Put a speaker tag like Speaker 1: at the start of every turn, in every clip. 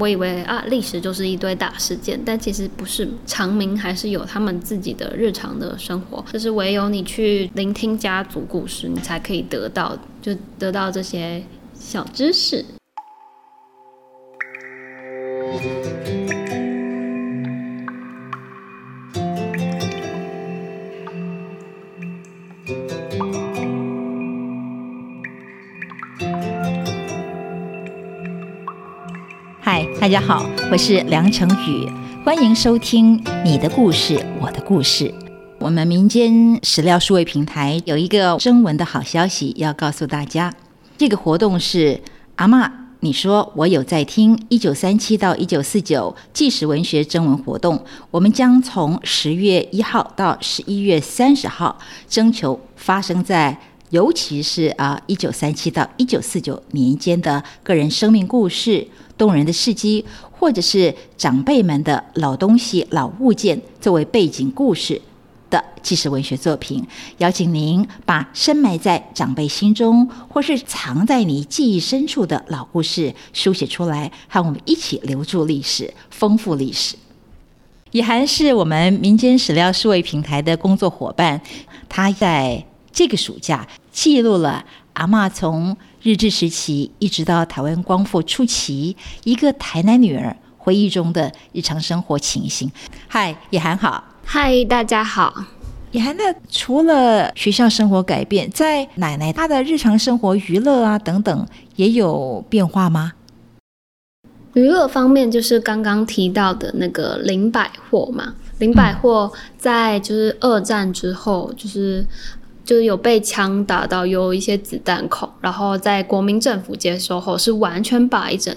Speaker 1: 我以为啊，历史就是一堆大事件，但其实不是，长明还是有他们自己的日常的生活，就是唯有你去聆听家族故事，你才可以得到，就得到这些小知识。
Speaker 2: 大家好，我是梁成宇，欢迎收听你的故事，我的故事。我们民间史料数位平台有一个征文的好消息要告诉大家，这个活动是阿妈，你说我有在听一九三七到一九四九纪实文学征文活动，我们将从十月一号到十一月三十号征求发生在。尤其是啊，一九三七到一九四九年间的个人生命故事、动人的事迹，或者是长辈们的老东西、老物件作为背景故事的纪实文学作品，邀请您把深埋在长辈心中或是藏在你记忆深处的老故事书写出来，和我们一起留住历史、丰富历史。以涵是我们民间史料数位平台的工作伙伴，他在。这个暑假记录了阿妈从日治时期一直到台湾光复初期，一个台南女儿回忆中的日常生活情形。嗨，野涵好。
Speaker 1: 嗨，大家好。
Speaker 2: 野涵，那除了学校生活改变，在奶奶她的日常生活、娱乐啊等等，也有变化吗？
Speaker 1: 娱乐方面，就是刚刚提到的那个林百货嘛。林百货在就是二战之后，就是。就是有被枪打到，有一些子弹孔，然后在国民政府接收后，是完全把一整，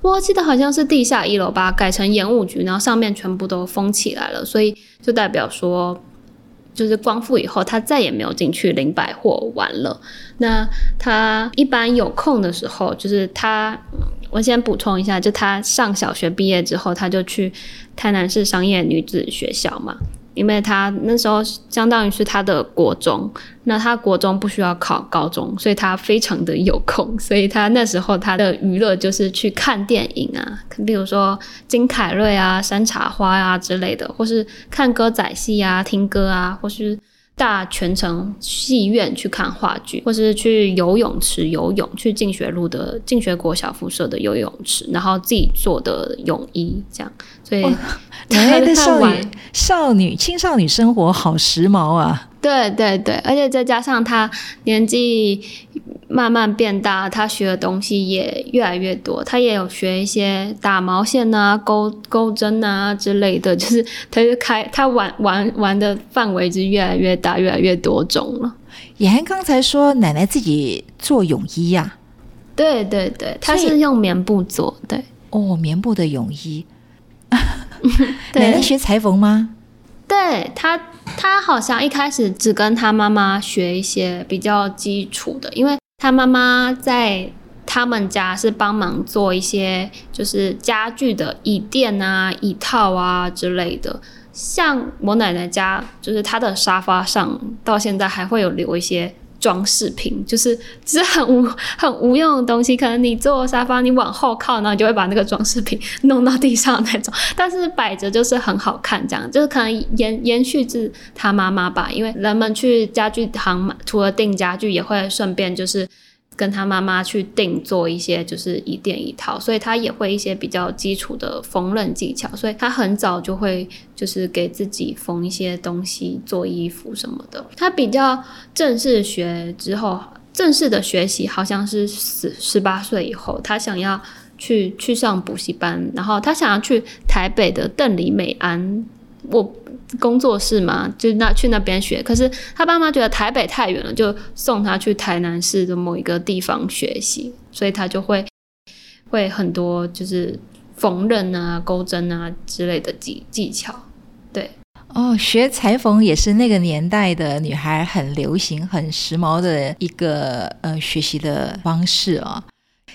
Speaker 1: 我记得好像是地下一楼吧改成演务局，然后上面全部都封起来了，所以就代表说，就是光复以后，他再也没有进去林百货玩了。那他一般有空的时候，就是他，我先补充一下，就他上小学毕业之后，他就去台南市商业女子学校嘛。因为他那时候相当于是他的国中，那他国中不需要考高中，所以他非常的有空，所以他那时候他的娱乐就是去看电影啊，比如说金凯瑞啊、山茶花啊之类的，或是看歌仔戏啊、听歌啊，或是。大全城戏院去看话剧，或是去游泳池游泳，去进学路的进学国小附设的游泳池，然后自己做的泳衣，这样。所以，
Speaker 2: 台湾的少女、少女、青少女生活好时髦啊！
Speaker 1: 对对对，而且再加上他年纪。慢慢变大，他学的东西也越来越多。他也有学一些打毛线啊、钩钩针啊之类的，就是他就开他玩玩玩的范围是越来越大，越来越多种了。
Speaker 2: 也涵刚才说奶奶自己做泳衣呀？
Speaker 1: 对对对，她是用棉布做。对
Speaker 2: 哦，棉布的泳衣。奶奶学裁缝吗？
Speaker 1: 对他，他好像一开始只跟他妈妈学一些比较基础的，因为。他妈妈在他们家是帮忙做一些就是家具的椅垫啊、椅套啊之类的。像我奶奶家，就是她的沙发上到现在还会有留一些装饰品，就是只是很无 很无用的东西。可能你坐沙发，你往后靠，然后你就会把那个装饰品弄到地上那种。但是摆着就是很好看，这样就是可能延延续至他妈妈吧。因为人们去家具行买，除了订家具，也会顺便就是。跟他妈妈去定做一些就是一店一套，所以他也会一些比较基础的缝纫技巧，所以他很早就会就是给自己缝一些东西做衣服什么的。他比较正式学之后，正式的学习好像是十 十八岁以后，他想要去去上补习班，然后他想要去台北的邓里美安。我工作室嘛，就那去那边学。可是他爸妈觉得台北太远了，就送他去台南市的某一个地方学习，所以他就会会很多就是缝纫啊、钩针啊之类的技技巧。对，
Speaker 2: 哦，学裁缝也是那个年代的女孩很流行、很时髦的一个呃学习的方式哦。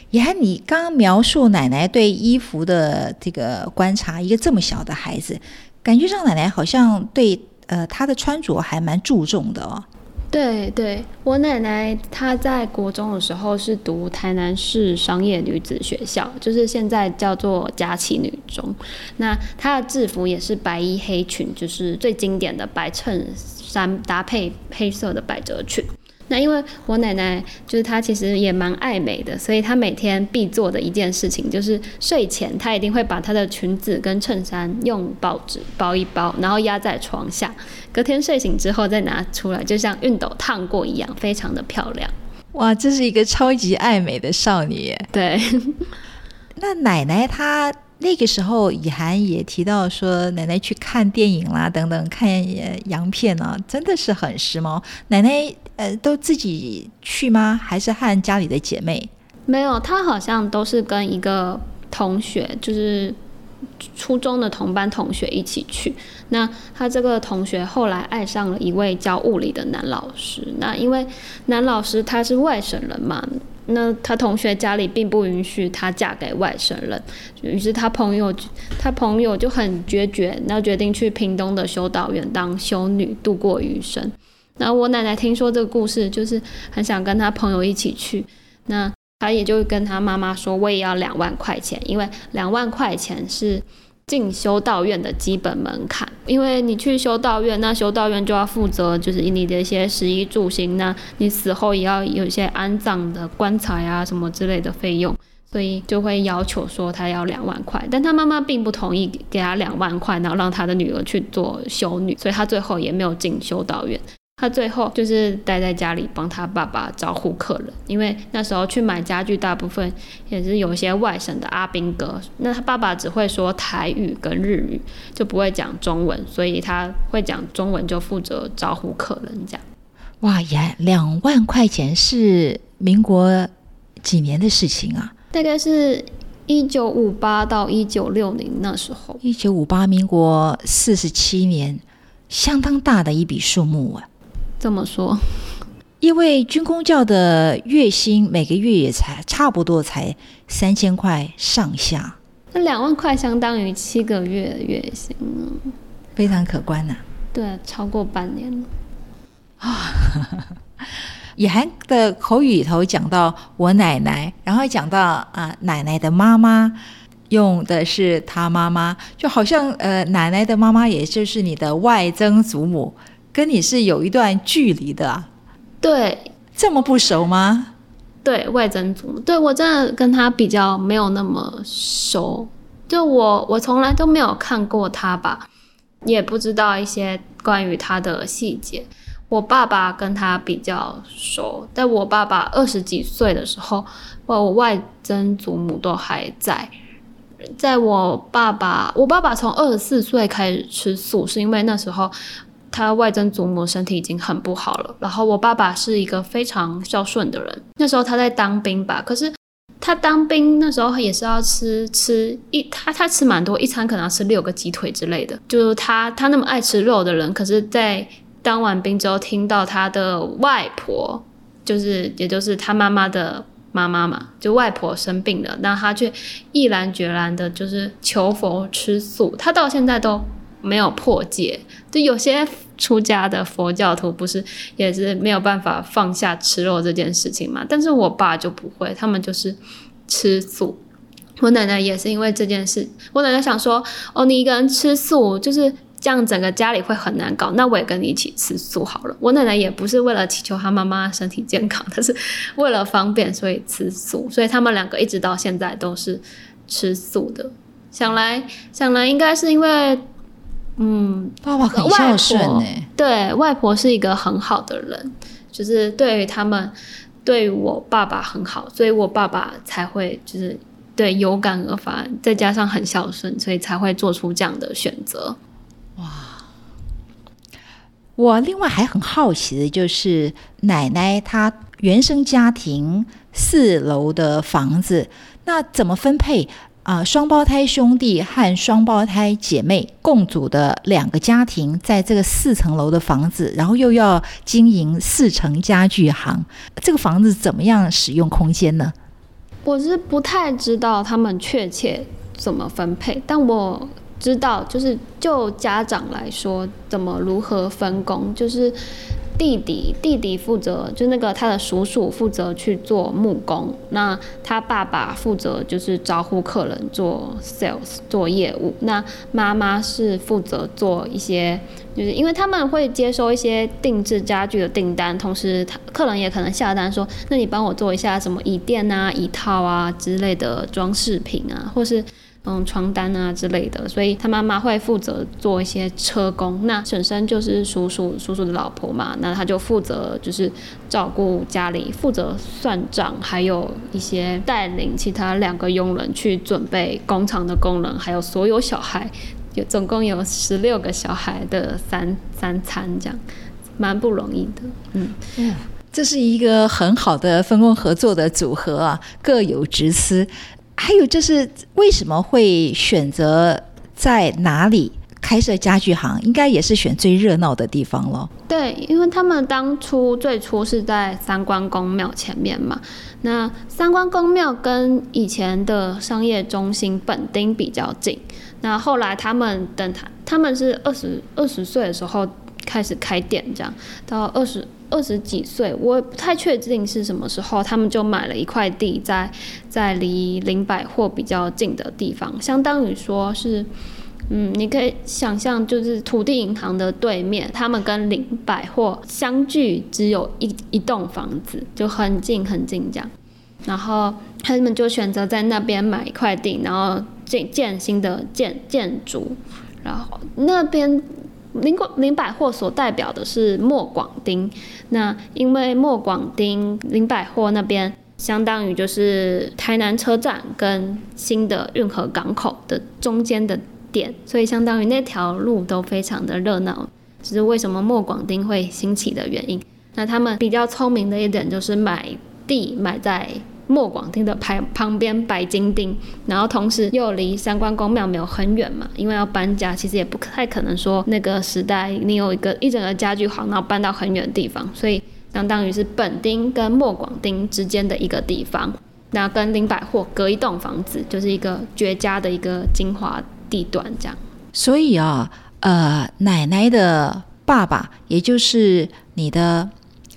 Speaker 2: 也还你刚刚描述奶奶对衣服的这个观察，一个这么小的孩子。感觉上奶奶好像对呃她的穿着还蛮注重的哦。
Speaker 1: 对对，我奶奶她在国中的时候是读台南市商业女子学校，就是现在叫做佳琪女中。那她的制服也是白衣黑裙，就是最经典的白衬衫搭配黑色的百褶裙。那因为我奶奶就是她其实也蛮爱美的，所以她每天必做的一件事情就是睡前她一定会把她的裙子跟衬衫用报纸包一包，然后压在床下，隔天睡醒之后再拿出来，就像熨斗烫过一样，非常的漂亮。
Speaker 2: 哇，这是一个超级爱美的少女。
Speaker 1: 对，
Speaker 2: 那奶奶她。那个时候，以涵也提到说，奶奶去看电影啦，等等，看洋片啊，真的是很时髦。奶奶呃，都自己去吗？还是和家里的姐妹？
Speaker 1: 没有，她好像都是跟一个同学，就是初中的同班同学一起去。那她这个同学后来爱上了一位教物理的男老师。那因为男老师他是外省人嘛。那他同学家里并不允许她嫁给外省人，于是他朋友他朋友就很决绝，那决定去屏东的修道院当修女度过余生。那我奶奶听说这个故事，就是很想跟他朋友一起去，那他也就跟他妈妈说，我也要两万块钱，因为两万块钱是。进修道院的基本门槛，因为你去修道院，那修道院就要负责就是你的一些食衣住行，那你死后也要有一些安葬的棺材啊什么之类的费用，所以就会要求说他要两万块，但他妈妈并不同意给他两万块，然后让他的女儿去做修女，所以他最后也没有进修道院。他最后就是待在家里帮他爸爸招呼客人，因为那时候去买家具，大部分也是有一些外省的阿兵哥。那他爸爸只会说台语跟日语，就不会讲中文，所以他会讲中文，就负责招呼客人这样。
Speaker 2: 哇，呀，两万块钱是民国几年的事情啊？
Speaker 1: 大概是一九五八到一九六零那时候。
Speaker 2: 一九五八，民国四十七年，相当大的一笔数目啊。
Speaker 1: 这么说，
Speaker 2: 因为军工教的月薪每个月也才差不多才三千块上下，
Speaker 1: 那两万块相当于七个月的月薪
Speaker 2: 非常可观呐。
Speaker 1: 对，超过半年了啊。
Speaker 2: 以涵的口语里头讲到我奶奶，然后讲到啊奶奶的妈妈，用的是他妈妈，就好像呃奶奶的妈妈也就是你的外曾祖母。跟你是有一段距离的啊？
Speaker 1: 对，
Speaker 2: 这么不熟吗？
Speaker 1: 对外曾祖，对我真的跟他比较没有那么熟，就我我从来都没有看过他吧，也不知道一些关于他的细节。我爸爸跟他比较熟，在我爸爸二十几岁的时候，我外曾祖母都还在。在我爸爸，我爸爸从二十四岁开始吃素，是因为那时候。他外曾祖母身体已经很不好了，然后我爸爸是一个非常孝顺的人。那时候他在当兵吧，可是他当兵那时候也是要吃吃一他他吃蛮多，一餐可能要吃六个鸡腿之类的。就是他他那么爱吃肉的人，可是，在当完兵之后，听到他的外婆，就是也就是他妈妈的妈妈嘛，就外婆生病了，那他却毅然决然的，就是求佛吃素。他到现在都没有破戒，就有些。出家的佛教徒不是也是没有办法放下吃肉这件事情嘛？但是我爸就不会，他们就是吃素。我奶奶也是因为这件事，我奶奶想说：“哦，你一个人吃素，就是这样，整个家里会很难搞。那我也跟你一起吃素好了。”我奶奶也不是为了祈求她妈妈身体健康，她是为了方便，所以吃素。所以他们两个一直到现在都是吃素的。想来想来，应该是因为。
Speaker 2: 嗯，爸爸很孝顺呢。
Speaker 1: 对外婆是一个很好的人，就是对于他们，对我爸爸很好，所以我爸爸才会就是对有感而发，再加上很孝顺，所以才会做出这样的选择。哇！
Speaker 2: 我另外还很好奇的就是奶奶她原生家庭四楼的房子，那怎么分配？啊，双胞胎兄弟和双胞胎姐妹共组的两个家庭，在这个四层楼的房子，然后又要经营四层家具行，这个房子怎么样使用空间呢？
Speaker 1: 我是不太知道他们确切怎么分配，但我知道，就是就家长来说，怎么如何分工，就是弟弟弟弟负责，就那个他的叔叔负责去做木工，那他爸爸负责就是招呼客人做 sales 做业务，那妈妈是负责做一些，就是因为他们会接收一些定制家具的订单，同时他客人也可能下单说，那你帮我做一下什么椅垫啊、椅套啊之类的装饰品啊，或是。嗯，床单啊之类的，所以他妈妈会负责做一些车工。那婶婶就是叔叔叔叔的老婆嘛，那他就负责就是照顾家里，负责算账，还有一些带领其他两个佣人去准备工厂的工人，还有所有小孩，有总共有十六个小孩的三三餐，这样蛮不容易的。嗯，
Speaker 2: 这是一个很好的分工合作的组合啊，各有职司。还有就是，为什么会选择在哪里开设家具行？应该也是选最热闹的地方咯。
Speaker 1: 对，因为他们当初最初是在三关公庙前面嘛。那三关公庙跟以前的商业中心本町比较近。那后来他们等他，他们是二十二十岁的时候开始开店，这样到二十。二十几岁，我不太确定是什么时候，他们就买了一块地，在在离林百货比较近的地方，相当于说是，嗯，你可以想象，就是土地银行的对面，他们跟林百货相距只有一一栋房子，就很近很近这样。然后他们就选择在那边买一块地，然后建建新的建建筑，然后那边。林广林百货所代表的是莫广丁，那因为莫广丁林百货那边相当于就是台南车站跟新的运河港口的中间的点，所以相当于那条路都非常的热闹，这是为什么莫广丁会兴起的原因。那他们比较聪明的一点就是买地买在。莫广町的旁旁边白金町，然后同时又离三关公庙没有很远嘛，因为要搬家，其实也不太可能说那个时代你有一个一整个家具行，然后搬到很远的地方，所以相当于是本町跟莫广町之间的一个地方，那跟林百货隔一栋房子，就是一个绝佳的一个精华地段这样。
Speaker 2: 所以啊，呃，奶奶的爸爸，也就是你的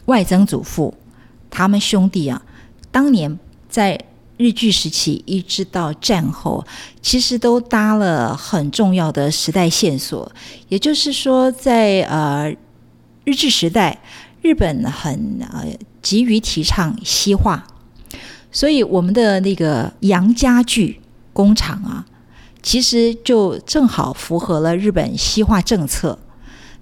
Speaker 2: 外曾祖父，他们兄弟啊。当年在日据时期一直到战后，其实都搭了很重要的时代线索。也就是说，在呃日治时代，日本很呃急于提倡西化，所以我们的那个洋家具工厂啊，其实就正好符合了日本西化政策，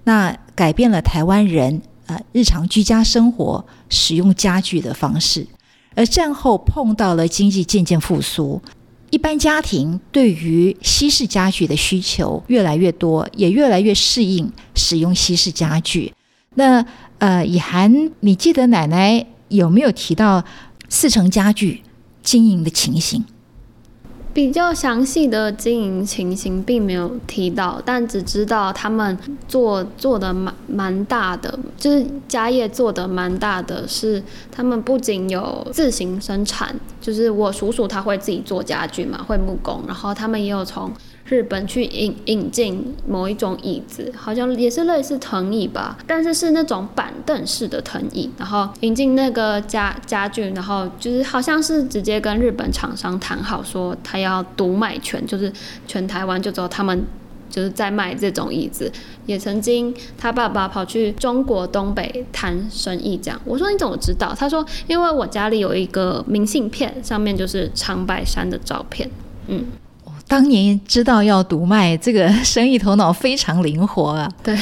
Speaker 2: 那改变了台湾人呃日常居家生活使用家具的方式。而战后碰到了经济渐渐复苏，一般家庭对于西式家具的需求越来越多，也越来越适应使用西式家具。那呃，以涵，你记得奶奶有没有提到四成家具经营的情形？
Speaker 1: 比较详细的经营情形并没有提到，但只知道他们做做的蛮蛮大的，就是家业做的蛮大的，是他们不仅有自行生产，就是我叔叔他会自己做家具嘛，会木工，然后他们也有从。日本去引引进某一种椅子，好像也是类似藤椅吧，但是是那种板凳式的藤椅。然后引进那个家家具，然后就是好像是直接跟日本厂商谈好，说他要独卖权，就是全台湾就只有他们就是在卖这种椅子。也曾经他爸爸跑去中国东北谈生意，这样。我说你怎么知道？他说因为我家里有一个明信片，上面就是长白山的照片。嗯。
Speaker 2: 当年知道要独卖，这个生意头脑非常灵活啊！
Speaker 1: 对，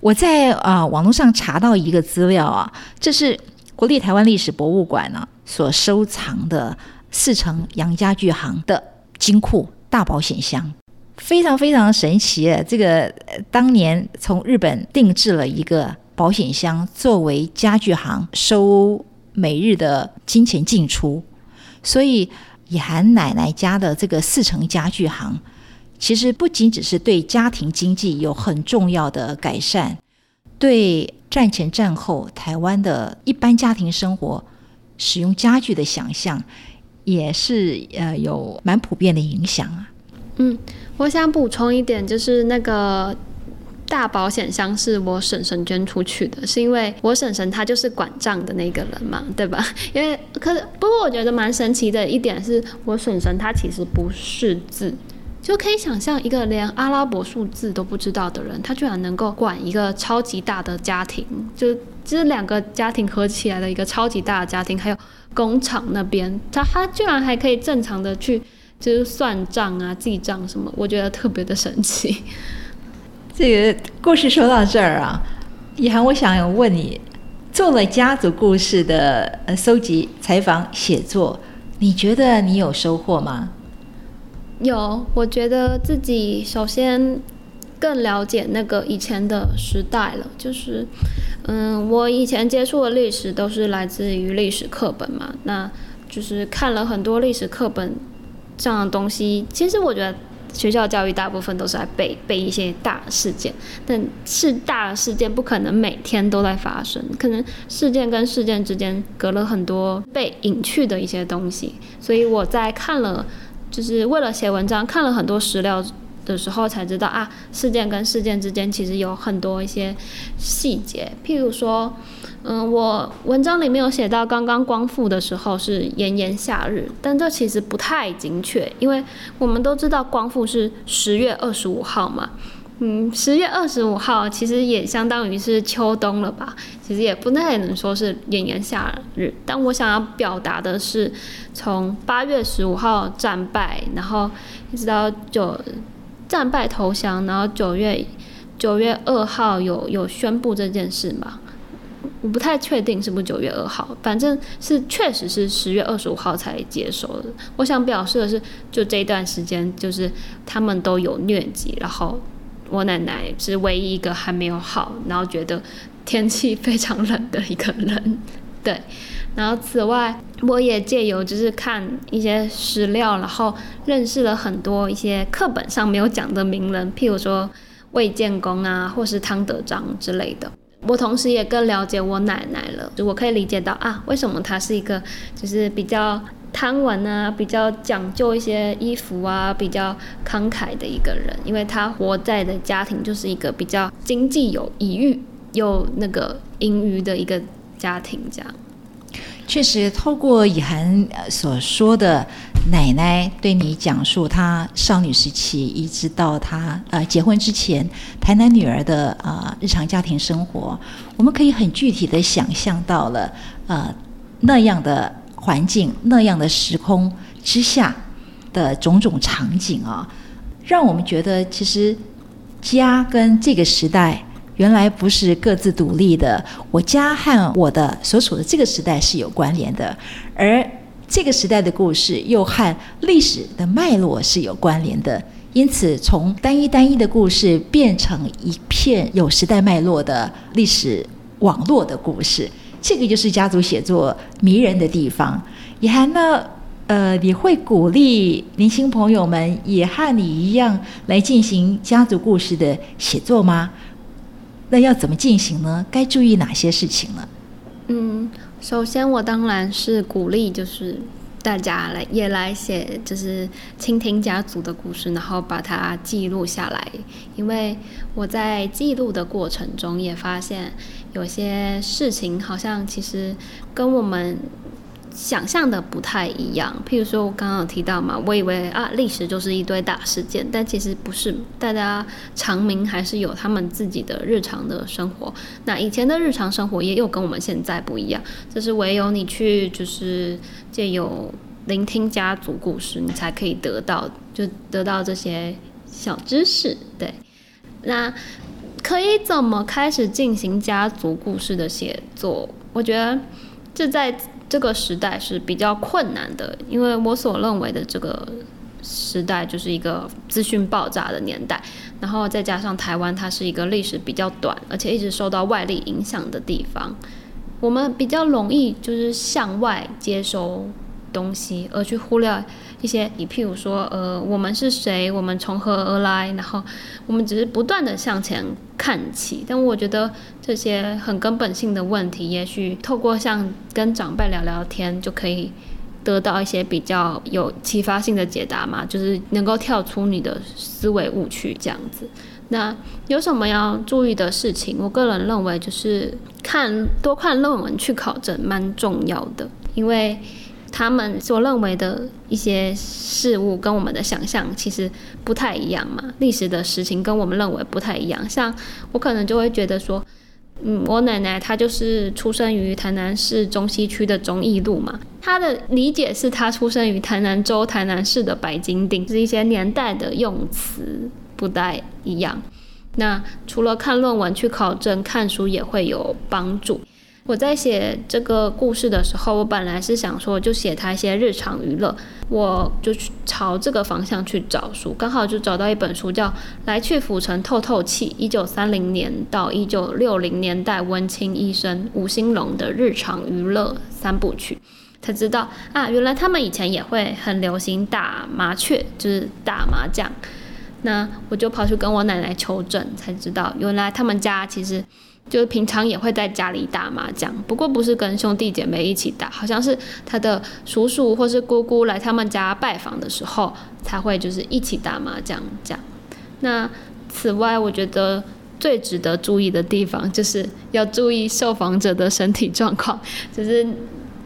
Speaker 2: 我在啊网络上查到一个资料啊，这是国立台湾历史博物馆呢所收藏的四城杨家具行的金库大保险箱，非常非常神奇。这个当年从日本定制了一个保险箱，作为家具行收每日的金钱进出，所以。以涵奶奶家的这个四成家具行，其实不仅只是对家庭经济有很重要的改善，对战前战后台湾的一般家庭生活使用家具的想象，也是呃有蛮普遍的影响啊。
Speaker 1: 嗯，我想补充一点，就是那个大保险箱是我婶婶捐出去的，是因为我婶婶她就是管账的那个人嘛，对吧？因为可是不过我觉得蛮神奇的一点是，我婶婶她其实不识字，就可以想象一个连阿拉伯数字都不知道的人，他居然能够管一个超级大的家庭，就这两个家庭合起来的一个超级大的家庭，还有工厂那边，他他居然还可以正常的去就是算账啊、记账什么，我觉得特别的神奇。
Speaker 2: 这个故事说到这儿啊，以涵，我想问你，做了家族故事的呃搜集、采访、写作，你觉得你有收获吗？
Speaker 1: 有，我觉得自己首先更了解那个以前的时代了。就是，嗯，我以前接触的历史都是来自于历史课本嘛，那就是看了很多历史课本这样的东西。其实我觉得。学校教育大部分都是在背背一些大事件，但是大事件不可能每天都在发生，可能事件跟事件之间隔了很多被隐去的一些东西。所以我在看了，就是为了写文章，看了很多史料的时候，才知道啊，事件跟事件之间其实有很多一些细节，譬如说。嗯，我文章里面有写到，刚刚光复的时候是炎炎夏日，但这其实不太精确，因为我们都知道光复是十月二十五号嘛。嗯，十月二十五号其实也相当于是秋冬了吧，其实也不太能说是炎炎夏日。但我想要表达的是，从八月十五号战败，然后一直到九战败投降，然后九月九月二号有有宣布这件事嘛。不太确定是不是九月二号，反正是确实是十月二十五号才接收的。我想表示的是，就这一段时间，就是他们都有疟疾，然后我奶奶是唯一一个还没有好，然后觉得天气非常冷的一个人。对，然后此外，我也借由就是看一些史料，然后认识了很多一些课本上没有讲的名人，譬如说魏建功啊，或是汤德章之类的。我同时也更了解我奶奶了，我可以理解到啊，为什么她是一个就是比较贪玩啊，比较讲究一些衣服啊，比较慷慨的一个人，因为她活在的家庭就是一个比较经济有余裕、有那个盈余的一个家庭，这样。
Speaker 2: 确实，透过以涵所说的奶奶对你讲述她少女时期一直到她呃结婚之前，台南女儿的呃日常家庭生活，我们可以很具体的想象到了呃那样的环境、那样的时空之下的种种场景啊，让我们觉得其实家跟这个时代。原来不是各自独立的，我家和我的所处的这个时代是有关联的，而这个时代的故事又和历史的脉络是有关联的。因此，从单一单一的故事变成一片有时代脉络的历史网络的故事，这个就是家族写作迷人的地方。也还呢，呃，你会鼓励年轻朋友们也和你一样来进行家族故事的写作吗？那要怎么进行呢？该注意哪些事情呢？
Speaker 1: 嗯，首先我当然是鼓励，就是大家来也来写，就是倾听家族的故事，然后把它记录下来。因为我在记录的过程中也发现，有些事情好像其实跟我们。想象的不太一样，譬如说，我刚刚有提到嘛，我以为啊，历史就是一堆大事件，但其实不是，大家长民还是有他们自己的日常的生活。那以前的日常生活也有跟我们现在不一样，这是唯有你去就是借由聆听家族故事，你才可以得到，就得到这些小知识。对，那可以怎么开始进行家族故事的写作？我觉得这在。这个时代是比较困难的，因为我所认为的这个时代就是一个资讯爆炸的年代，然后再加上台湾它是一个历史比较短，而且一直受到外力影响的地方，我们比较容易就是向外接收东西，而去忽略。一些，你譬如说，呃，我们是谁？我们从何而来？然后，我们只是不断的向前看齐。但我觉得这些很根本性的问题，也许透过像跟长辈聊聊天，就可以得到一些比较有启发性的解答嘛，就是能够跳出你的思维误区这样子。那有什么要注意的事情？我个人认为就是看多看论文去考证蛮重要的，因为他们所认为的一些事物跟我们的想象其实不太一样嘛。历史的事情跟我们认为不太一样，像我可能就会觉得说，嗯，我奶奶她就是出生于台南市中西区的忠义路嘛，她的理解是她出生于台南州台南市的白金町，是一些年代的用词。不太一样。那除了看论文去考证，看书也会有帮助。我在写这个故事的时候，我本来是想说就写他一些日常娱乐，我就去朝这个方向去找书，刚好就找到一本书叫《来去府城透透气：一九三零年到一九六零年代温青医生吴兴隆的日常娱乐三部曲》，才知道啊，原来他们以前也会很流行打麻雀，就是打麻将。那我就跑去跟我奶奶求证，才知道原来他们家其实就是平常也会在家里打麻将，不过不是跟兄弟姐妹一起打，好像是他的叔叔或是姑姑来他们家拜访的时候才会就是一起打麻将这样。那此外，我觉得最值得注意的地方就是要注意受访者的身体状况，就是。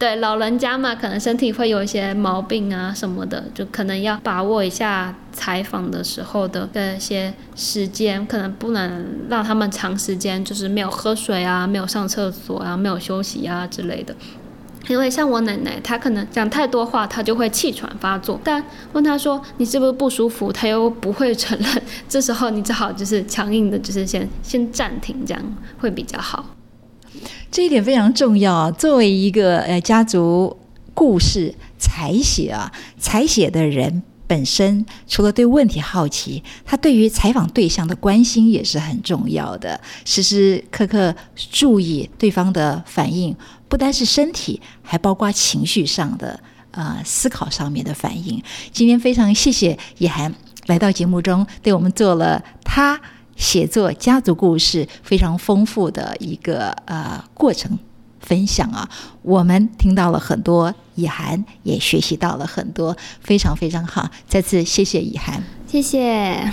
Speaker 1: 对老人家嘛，可能身体会有一些毛病啊什么的，就可能要把握一下采访的时候的这些时间，可能不能让他们长时间就是没有喝水啊，没有上厕所啊，没有休息啊之类的。因为像我奶奶，她可能讲太多话，她就会气喘发作。但问她说你是不是不舒服，她又不会承认。这时候你只好就是强硬的，就是先先暂停，这样会比较好。
Speaker 2: 这一点非常重要！作为一个呃家族故事采写啊，采写的人本身除了对问题好奇，他对于采访对象的关心也是很重要的，时时刻刻注意对方的反应，不单是身体，还包括情绪上的呃思考上面的反应。今天非常谢谢叶涵来到节目中，对我们做了他。写作家族故事非常丰富的一个呃过程分享啊，我们听到了很多，以涵也学习到了很多，非常非常好。再次谢谢以涵，
Speaker 1: 谢谢。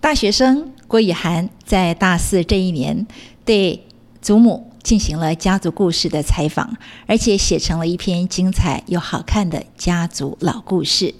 Speaker 2: 大学生郭以涵在大四这一年对祖母进行了家族故事的采访，而且写成了一篇精彩又好看的家族老故事。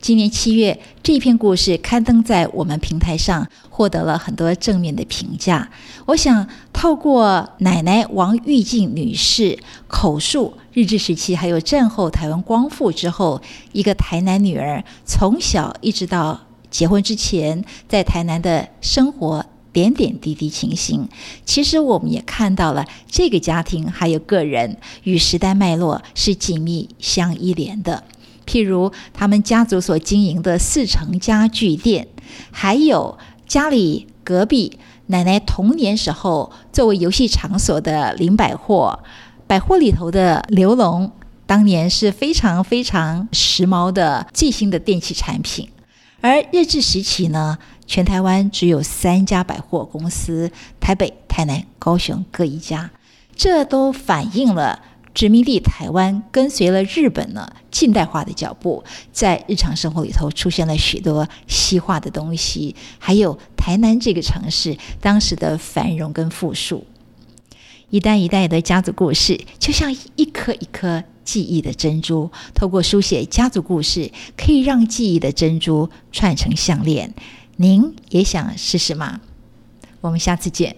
Speaker 2: 今年七月，这篇故事刊登在我们平台上，获得了很多正面的评价。我想透过奶奶王玉静女士口述日治时期还有战后台湾光复之后，一个台南女儿从小一直到结婚之前，在台南的生活点点滴滴情形，其实我们也看到了这个家庭还有个人与时代脉络是紧密相依连的。譬如他们家族所经营的四成家具店，还有家里隔壁奶奶童年时候作为游戏场所的林百货，百货里头的刘龙，当年是非常非常时髦的最新的电器产品。而日治时期呢，全台湾只有三家百货公司，台北、台南、高雄各一家，这都反映了。殖民地台湾跟随了日本呢近代化的脚步，在日常生活里头出现了许多西化的东西，还有台南这个城市当时的繁荣跟富庶。一代一代的家族故事，就像一颗一颗记忆的珍珠，透过书写家族故事，可以让记忆的珍珠串成项链。您也想试试吗？我们下次见。